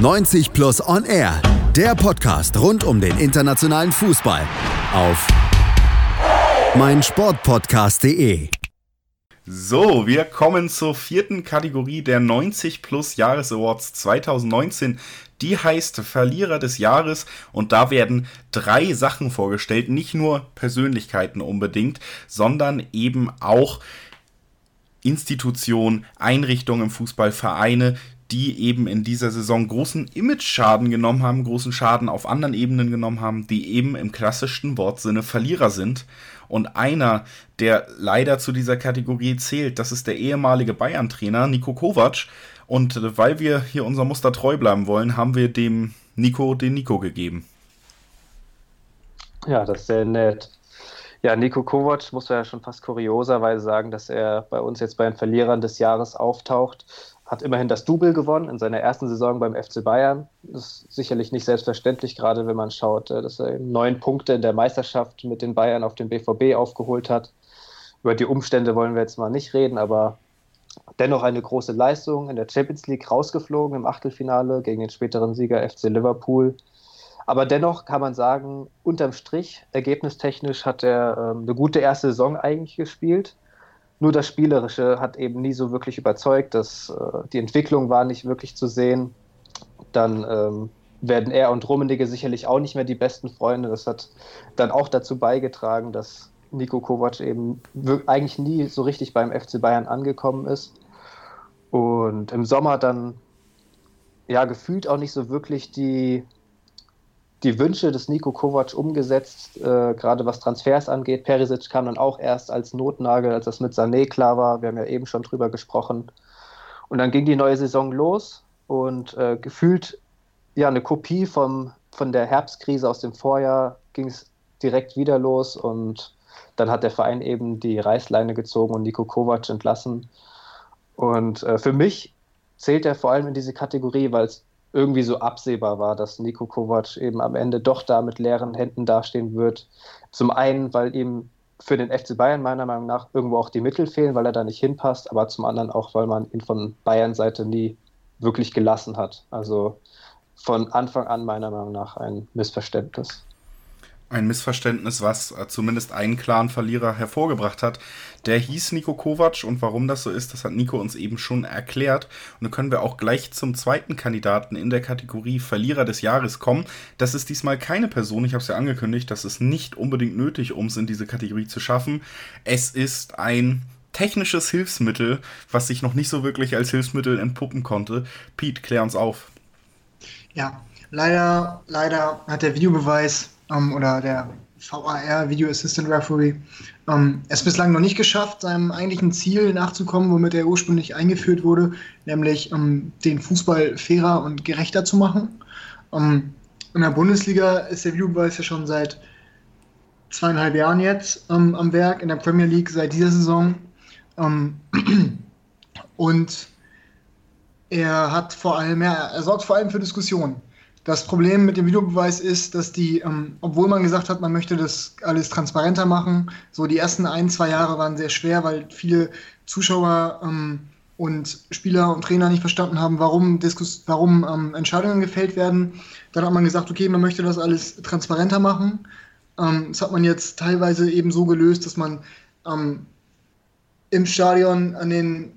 90 Plus On Air, der Podcast rund um den internationalen Fußball auf meinsportpodcast.de. So, wir kommen zur vierten Kategorie der 90 Plus Jahres Awards 2019. Die heißt Verlierer des Jahres und da werden drei Sachen vorgestellt, nicht nur Persönlichkeiten unbedingt, sondern eben auch Institutionen, Einrichtungen im Fußball, Vereine, die eben in dieser Saison großen Image-Schaden genommen haben, großen Schaden auf anderen Ebenen genommen haben, die eben im klassischsten Wortsinne Verlierer sind. Und einer, der leider zu dieser Kategorie zählt, das ist der ehemalige Bayern-Trainer Nico Kovac. Und weil wir hier unser Muster treu bleiben wollen, haben wir dem Nico den Nico gegeben. Ja, das ist sehr nett. Ja, Nico Kovac muss man ja schon fast kurioserweise sagen, dass er bei uns jetzt bei den Verlierern des Jahres auftaucht hat immerhin das Double gewonnen in seiner ersten Saison beim FC Bayern. Das ist sicherlich nicht selbstverständlich, gerade wenn man schaut, äh, dass er neun Punkte in der Meisterschaft mit den Bayern auf den BVB aufgeholt hat. Über die Umstände wollen wir jetzt mal nicht reden, aber dennoch eine große Leistung in der Champions League rausgeflogen im Achtelfinale gegen den späteren Sieger FC Liverpool. Aber dennoch kann man sagen, unterm Strich, ergebnistechnisch hat er ähm, eine gute erste Saison eigentlich gespielt. Nur das Spielerische hat eben nie so wirklich überzeugt. dass äh, die Entwicklung war nicht wirklich zu sehen. Dann ähm, werden er und Rummenigge sicherlich auch nicht mehr die besten Freunde. Das hat dann auch dazu beigetragen, dass Nico Kovac eben eigentlich nie so richtig beim FC Bayern angekommen ist. Und im Sommer dann ja gefühlt auch nicht so wirklich die die Wünsche des Nico Kovac umgesetzt, äh, gerade was Transfers angeht. Perisic kam dann auch erst als Notnagel, als das mit Sané klar war. Wir haben ja eben schon drüber gesprochen. Und dann ging die neue Saison los und äh, gefühlt ja eine Kopie vom, von der Herbstkrise aus dem Vorjahr ging es direkt wieder los und dann hat der Verein eben die Reißleine gezogen und Nico Kovac entlassen. Und äh, für mich zählt er vor allem in diese Kategorie, weil es irgendwie so absehbar war, dass Nico Kovac eben am Ende doch da mit leeren Händen dastehen wird. Zum einen, weil ihm für den FC Bayern meiner Meinung nach irgendwo auch die Mittel fehlen, weil er da nicht hinpasst, aber zum anderen auch, weil man ihn von Bayern Seite nie wirklich gelassen hat. Also von Anfang an meiner Meinung nach ein Missverständnis ein Missverständnis, was äh, zumindest einen klaren Verlierer hervorgebracht hat. Der hieß Nico Kovac und warum das so ist, das hat Nico uns eben schon erklärt. Und dann können wir auch gleich zum zweiten Kandidaten in der Kategorie Verlierer des Jahres kommen. Das ist diesmal keine Person, ich habe es ja angekündigt, das ist nicht unbedingt nötig, um es in diese Kategorie zu schaffen. Es ist ein technisches Hilfsmittel, was sich noch nicht so wirklich als Hilfsmittel entpuppen konnte. Pete, klär uns auf. Ja, leider, leider hat der Videobeweis ähm, oder der VAR, Video Assistant Referee, ähm, es bislang noch nicht geschafft, seinem eigentlichen Ziel nachzukommen, womit er ursprünglich eingeführt wurde, nämlich ähm, den Fußball fairer und gerechter zu machen. Ähm, in der Bundesliga ist der Videobeweis ja schon seit zweieinhalb Jahren jetzt ähm, am Werk, in der Premier League seit dieser Saison. Ähm, und er hat vor allem, ja, er sorgt vor allem für Diskussionen. Das Problem mit dem Videobeweis ist, dass die, ähm, obwohl man gesagt hat, man möchte das alles transparenter machen, so die ersten ein, zwei Jahre waren sehr schwer, weil viele Zuschauer ähm, und Spieler und Trainer nicht verstanden haben, warum, Diskus warum ähm, Entscheidungen gefällt werden. Dann hat man gesagt, okay, man möchte das alles transparenter machen. Ähm, das hat man jetzt teilweise eben so gelöst, dass man ähm, im Stadion an den,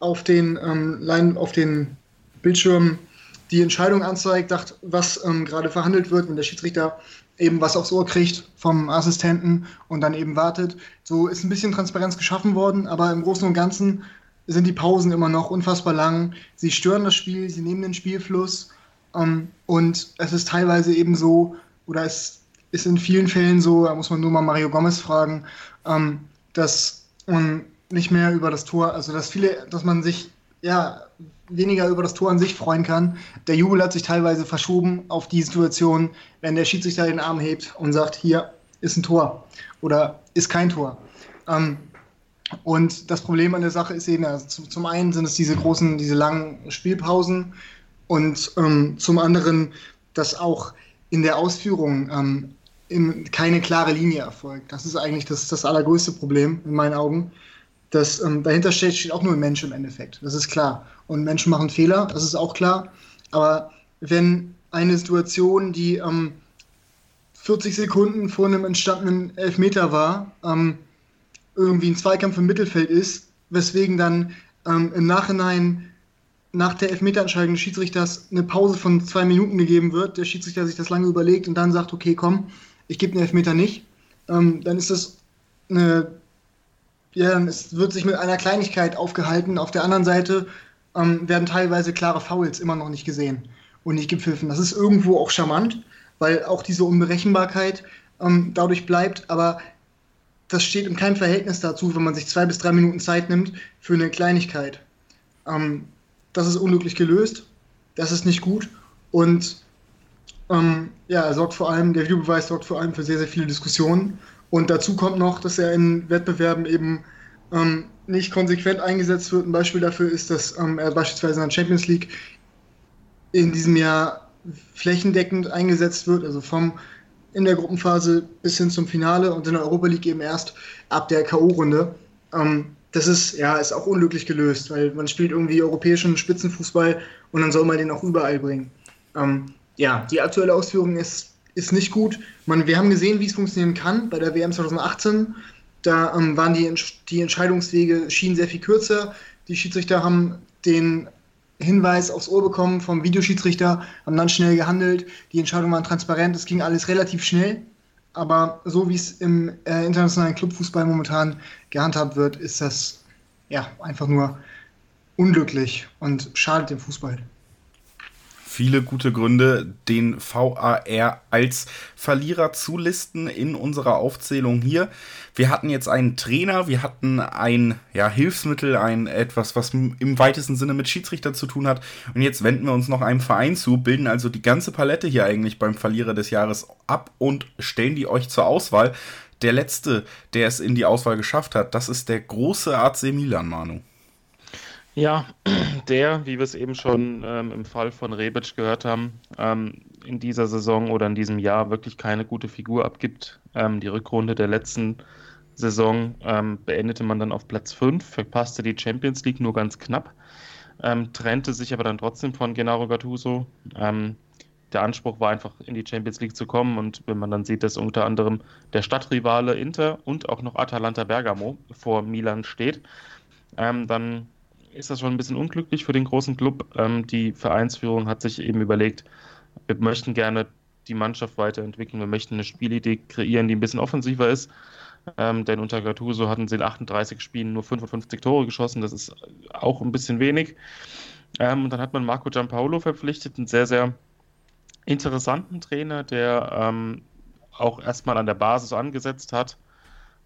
auf den, ähm, auf den Bildschirmen die Entscheidung anzeigt, sagt, was ähm, gerade verhandelt wird, wenn der Schiedsrichter eben was aufs Ohr kriegt vom Assistenten und dann eben wartet. So ist ein bisschen Transparenz geschaffen worden, aber im Großen und Ganzen sind die Pausen immer noch unfassbar lang. Sie stören das Spiel, sie nehmen den Spielfluss ähm, und es ist teilweise eben so, oder es ist in vielen Fällen so, da muss man nur mal Mario Gomez fragen, ähm, dass man nicht mehr über das Tor, also dass viele, dass man sich ja weniger über das Tor an sich freuen kann. Der Jubel hat sich teilweise verschoben auf die Situation, wenn der Schiedsrichter den Arm hebt und sagt, hier ist ein Tor oder ist kein Tor. Ähm, und das Problem an der Sache ist eben, also zum einen sind es diese großen, diese langen Spielpausen und ähm, zum anderen, dass auch in der Ausführung ähm, in, keine klare Linie erfolgt. Das ist eigentlich das, das allergrößte Problem in meinen Augen. Das, ähm, dahinter steht, steht auch nur ein Mensch im Endeffekt. Das ist klar. Und Menschen machen Fehler, das ist auch klar. Aber wenn eine Situation, die ähm, 40 Sekunden vor einem entstandenen Elfmeter war, ähm, irgendwie ein Zweikampf im Mittelfeld ist, weswegen dann ähm, im Nachhinein nach der Elfmeterentscheidung des Schiedsrichters eine Pause von zwei Minuten gegeben wird, der Schiedsrichter sich das lange überlegt und dann sagt, okay, komm, ich gebe den Elfmeter nicht, ähm, dann ist das eine, ja, es wird sich mit einer Kleinigkeit aufgehalten. Auf der anderen Seite ähm, werden teilweise klare Fouls immer noch nicht gesehen und nicht gepfiffen. Das ist irgendwo auch charmant, weil auch diese Unberechenbarkeit ähm, dadurch bleibt, aber das steht in keinem Verhältnis dazu, wenn man sich zwei bis drei Minuten Zeit nimmt für eine Kleinigkeit. Ähm, das ist unglücklich gelöst, das ist nicht gut und ähm, ja, sorgt vor allem, der Videobeweis sorgt vor allem für sehr, sehr viele Diskussionen. Und dazu kommt noch, dass er in Wettbewerben eben ähm, nicht konsequent eingesetzt wird. Ein Beispiel dafür ist, dass ähm, er beispielsweise in der Champions League in diesem Jahr flächendeckend eingesetzt wird, also vom in der Gruppenphase bis hin zum Finale und in der Europa League eben erst ab der K.O.-Runde. Ähm, das ist, ja, ist auch unglücklich gelöst, weil man spielt irgendwie europäischen Spitzenfußball und dann soll man den auch überall bringen. Ähm, ja, die aktuelle Ausführung ist, ist nicht gut. Man, wir haben gesehen, wie es funktionieren kann bei der WM 2018. Da ähm, waren die, die Entscheidungswege schienen sehr viel kürzer. Die Schiedsrichter haben den Hinweis aufs Ohr bekommen vom Videoschiedsrichter, haben dann schnell gehandelt. Die Entscheidungen waren transparent, es ging alles relativ schnell. Aber so wie es im äh, internationalen Clubfußball momentan gehandhabt wird, ist das ja einfach nur unglücklich und schadet dem Fußball viele gute Gründe, den VAR als Verlierer zu listen in unserer Aufzählung hier. Wir hatten jetzt einen Trainer, wir hatten ein ja, Hilfsmittel, ein etwas, was im weitesten Sinne mit Schiedsrichter zu tun hat. Und jetzt wenden wir uns noch einem Verein zu, bilden also die ganze Palette hier eigentlich beim Verlierer des Jahres ab und stellen die euch zur Auswahl. Der letzte, der es in die Auswahl geschafft hat, das ist der große AC Milan, Manu. Ja, der, wie wir es eben schon ähm, im Fall von Rebic gehört haben, ähm, in dieser Saison oder in diesem Jahr wirklich keine gute Figur abgibt. Ähm, die Rückrunde der letzten Saison ähm, beendete man dann auf Platz 5, verpasste die Champions League nur ganz knapp, ähm, trennte sich aber dann trotzdem von Gennaro Gattuso. Ähm, der Anspruch war einfach in die Champions League zu kommen und wenn man dann sieht, dass unter anderem der Stadtrivale Inter und auch noch Atalanta Bergamo vor Milan steht, dann ist das schon ein bisschen unglücklich für den großen Club. Ähm, die Vereinsführung hat sich eben überlegt, wir möchten gerne die Mannschaft weiterentwickeln, wir möchten eine Spielidee kreieren, die ein bisschen offensiver ist. Ähm, denn unter Gattuso hatten sie in 38 Spielen nur 55 Tore geschossen, das ist auch ein bisschen wenig. Ähm, und dann hat man Marco Giampaolo verpflichtet, einen sehr, sehr interessanten Trainer, der ähm, auch erstmal an der Basis angesetzt hat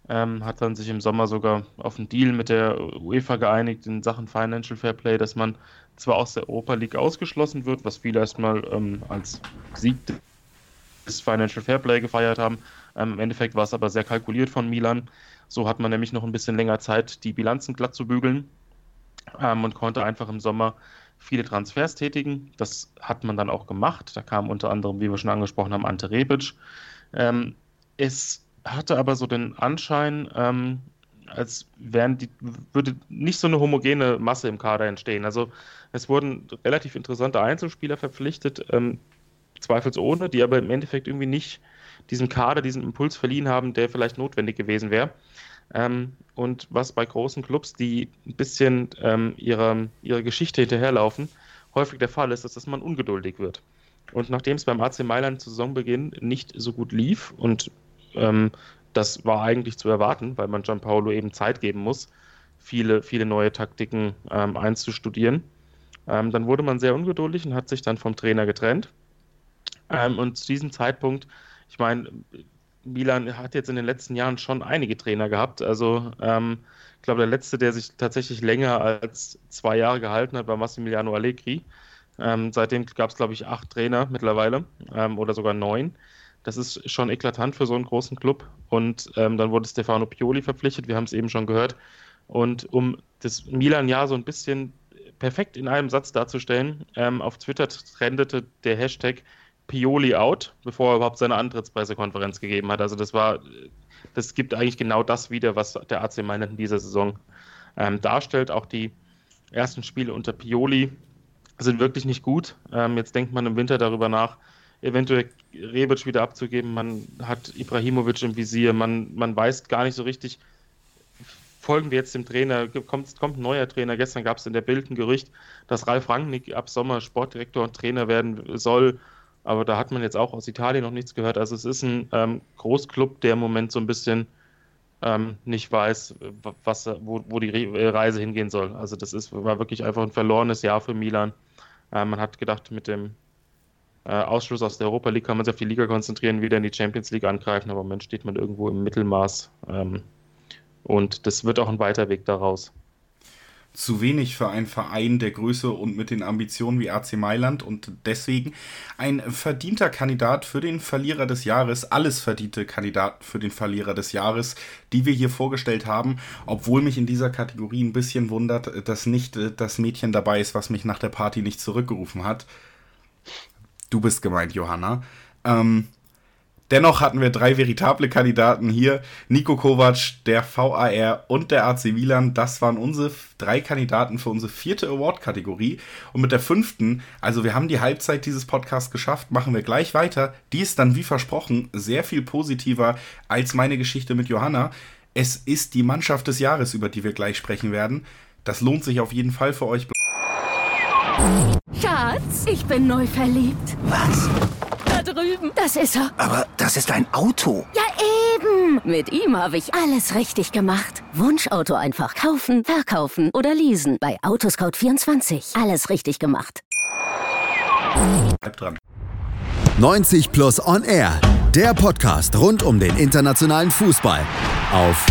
ähm, hat dann sich im Sommer sogar auf einen Deal mit der UEFA geeinigt in Sachen Financial Fair Play, dass man zwar aus der Europa League ausgeschlossen wird, was viele erstmal ähm, als Sieg des Financial Fair Play gefeiert haben. Ähm, Im Endeffekt war es aber sehr kalkuliert von Milan. So hat man nämlich noch ein bisschen länger Zeit, die Bilanzen glatt zu bügeln ähm, und konnte einfach im Sommer viele Transfers tätigen. Das hat man dann auch gemacht. Da kam unter anderem, wie wir schon angesprochen haben, Ante Rebic. Ähm, es hatte aber so den Anschein, ähm, als wären die, würde nicht so eine homogene Masse im Kader entstehen. Also es wurden relativ interessante Einzelspieler verpflichtet, ähm, zweifelsohne, die aber im Endeffekt irgendwie nicht diesem Kader diesen Impuls verliehen haben, der vielleicht notwendig gewesen wäre. Ähm, und was bei großen Clubs, die ein bisschen ähm, ihrer, ihrer Geschichte hinterherlaufen, häufig der Fall ist, ist, dass man ungeduldig wird. Und nachdem es beim AC Mailand zu Saisonbeginn nicht so gut lief und ähm, das war eigentlich zu erwarten, weil man Gianpaolo eben Zeit geben muss, viele, viele neue Taktiken ähm, einzustudieren. Ähm, dann wurde man sehr ungeduldig und hat sich dann vom Trainer getrennt. Ähm, und zu diesem Zeitpunkt, ich meine, Milan hat jetzt in den letzten Jahren schon einige Trainer gehabt. Also ähm, ich glaube, der letzte, der sich tatsächlich länger als zwei Jahre gehalten hat, war Massimiliano Allegri. Ähm, seitdem gab es, glaube ich, acht Trainer mittlerweile ähm, oder sogar neun. Das ist schon eklatant für so einen großen Club. Und ähm, dann wurde Stefano Pioli verpflichtet, wir haben es eben schon gehört. Und um das Milan-Jahr so ein bisschen perfekt in einem Satz darzustellen, ähm, auf Twitter trendete der Hashtag Pioli out, bevor er überhaupt seine Antrittspressekonferenz gegeben hat. Also das war, das gibt eigentlich genau das wieder, was der AC Mailand in dieser Saison ähm, darstellt. Auch die ersten Spiele unter Pioli sind wirklich nicht gut. Ähm, jetzt denkt man im Winter darüber nach, eventuell Rebic wieder abzugeben. Man hat Ibrahimovic im Visier. Man, man weiß gar nicht so richtig, folgen wir jetzt dem Trainer, kommt, kommt ein neuer Trainer. Gestern gab es in der Bild ein Gerücht, dass Ralf Rangnick ab Sommer Sportdirektor und Trainer werden soll. Aber da hat man jetzt auch aus Italien noch nichts gehört. Also es ist ein ähm, Großclub, der im Moment so ein bisschen ähm, nicht weiß, was, wo, wo die Reise hingehen soll. Also das ist, war wirklich einfach ein verlorenes Jahr für Milan. Äh, man hat gedacht, mit dem äh, Ausschluss aus der Europa League kann man sich auf die Liga konzentrieren, wieder in die Champions League angreifen, aber im Moment steht man irgendwo im Mittelmaß. Ähm, und das wird auch ein weiter Weg daraus zu wenig für einen Verein der Größe und mit den Ambitionen wie AC Mailand und deswegen ein verdienter Kandidat für den Verlierer des Jahres, alles verdiente Kandidat für den Verlierer des Jahres, die wir hier vorgestellt haben, obwohl mich in dieser Kategorie ein bisschen wundert, dass nicht äh, das Mädchen dabei ist, was mich nach der Party nicht zurückgerufen hat. Du bist gemeint, Johanna. Ähm, Dennoch hatten wir drei veritable Kandidaten hier. Nico Kovac, der VAR und der AC Milan. Das waren unsere drei Kandidaten für unsere vierte Award-Kategorie. Und mit der fünften, also wir haben die Halbzeit dieses Podcasts geschafft, machen wir gleich weiter. Die ist dann wie versprochen sehr viel positiver als meine Geschichte mit Johanna. Es ist die Mannschaft des Jahres, über die wir gleich sprechen werden. Das lohnt sich auf jeden Fall für euch. Schatz, ich bin neu verliebt. Was? drüben. Das ist er. Aber das ist ein Auto. Ja, eben. Mit ihm habe ich alles richtig gemacht. Wunschauto einfach kaufen, verkaufen oder leasen. Bei Autoscout24. Alles richtig gemacht. Bleib dran. 90 Plus On Air. Der Podcast rund um den internationalen Fußball. Auf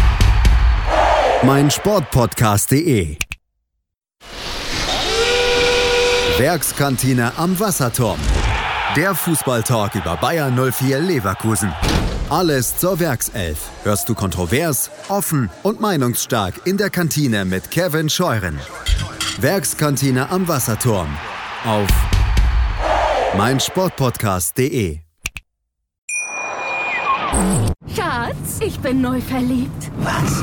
meinsportpodcast.de. Werkskantine am Wasserturm. Der Fußballtalk über Bayern 04 Leverkusen. Alles zur Werkself. Hörst du kontrovers, offen und meinungsstark in der Kantine mit Kevin Scheuren. Werkskantine am Wasserturm. Auf meinsportpodcast.de. Schatz, ich bin neu verliebt. Was?